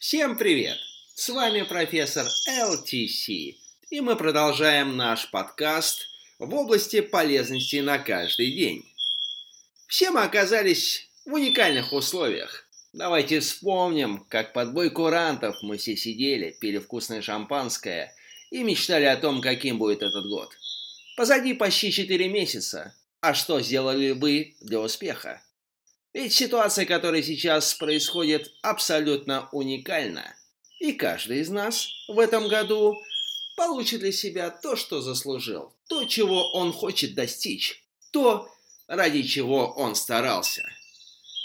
Всем привет! С вами профессор LTC, и мы продолжаем наш подкаст в области полезности на каждый день. Все мы оказались в уникальных условиях. Давайте вспомним, как под бой курантов мы все сидели, пили вкусное шампанское и мечтали о том, каким будет этот год. Позади почти 4 месяца. А что сделали вы для успеха? Ведь ситуация, которая сейчас происходит, абсолютно уникальна. И каждый из нас в этом году получит для себя то, что заслужил, то, чего он хочет достичь, то, ради чего он старался.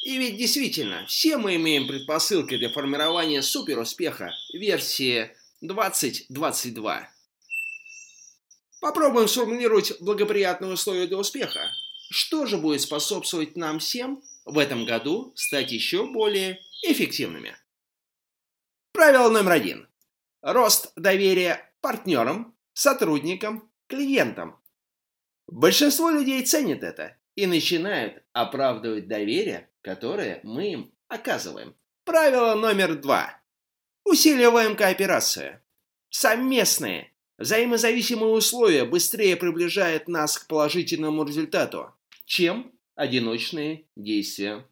И ведь действительно, все мы имеем предпосылки для формирования суперуспеха версии 2022. Попробуем сформулировать благоприятные условия для успеха. Что же будет способствовать нам всем в этом году стать еще более эффективными? Правило номер один. Рост доверия партнерам, сотрудникам, клиентам. Большинство людей ценят это и начинают оправдывать доверие, которое мы им оказываем. Правило номер два. Усиливаем кооперацию. Совместные, взаимозависимые условия быстрее приближают нас к положительному результату, чем одиночные действия.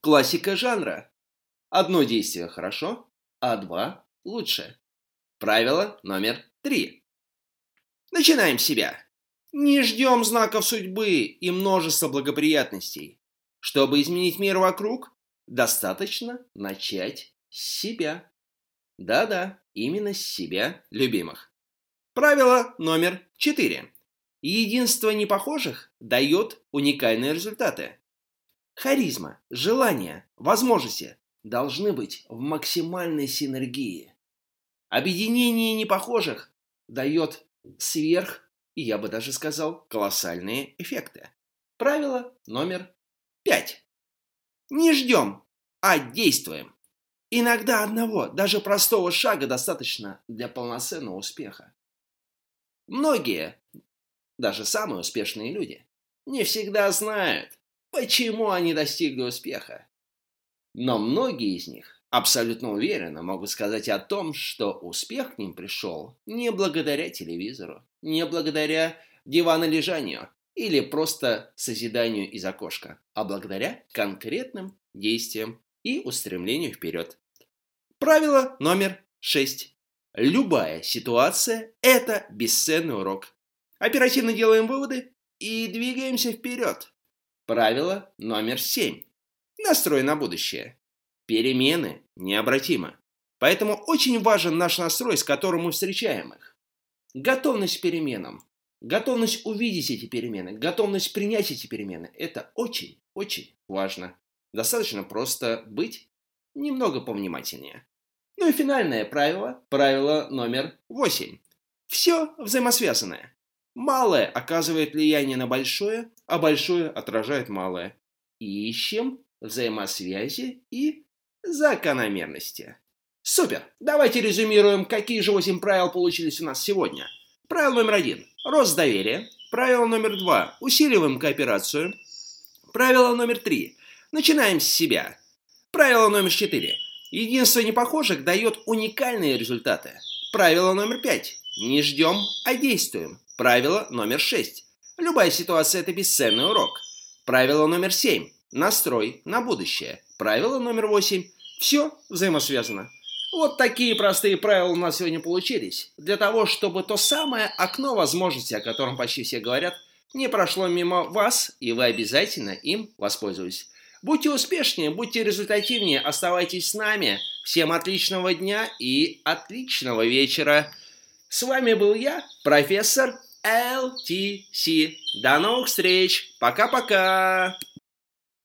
Классика жанра. Одно действие хорошо, а два лучше. Правило номер три. Начинаем с себя. Не ждем знаков судьбы и множества благоприятностей. Чтобы изменить мир вокруг, достаточно начать с себя. Да-да, именно с себя, любимых. Правило номер четыре. Единство непохожих дает уникальные результаты. Харизма, желание, возможности должны быть в максимальной синергии. Объединение непохожих дает сверх, и я бы даже сказал, колоссальные эффекты. Правило номер пять. Не ждем, а действуем. Иногда одного, даже простого шага достаточно для полноценного успеха. Многие даже самые успешные люди, не всегда знают, почему они достигли успеха. Но многие из них абсолютно уверенно могут сказать о том, что успех к ним пришел не благодаря телевизору, не благодаря диванолежанию или просто созиданию из окошка, а благодаря конкретным действиям и устремлению вперед. Правило номер шесть. Любая ситуация – это бесценный урок. Оперативно делаем выводы и двигаемся вперед. Правило номер семь. Настрой на будущее. Перемены необратимы. Поэтому очень важен наш настрой, с которым мы встречаем их. Готовность к переменам, готовность увидеть эти перемены, готовность принять эти перемены – это очень-очень важно. Достаточно просто быть немного повнимательнее. Ну и финальное правило, правило номер восемь. Все взаимосвязанное. Малое оказывает влияние на большое, а большое отражает малое. Ищем взаимосвязи и закономерности. Супер! Давайте резюмируем, какие же 8 правил получились у нас сегодня. Правило номер один. Рост доверия. Правило номер два. Усиливаем кооперацию. Правило номер три. Начинаем с себя. Правило номер четыре. Единство непохожих дает уникальные результаты. Правило номер пять. Не ждем, а действуем. Правило номер 6. Любая ситуация – это бесценный урок. Правило номер 7. Настрой на будущее. Правило номер 8. Все взаимосвязано. Вот такие простые правила у нас сегодня получились. Для того, чтобы то самое окно возможностей, о котором почти все говорят, не прошло мимо вас, и вы обязательно им воспользуетесь. Будьте успешнее, будьте результативнее, оставайтесь с нами. Всем отличного дня и отличного вечера. С вами был я, профессор LTC. До новых встреч. Пока-пока.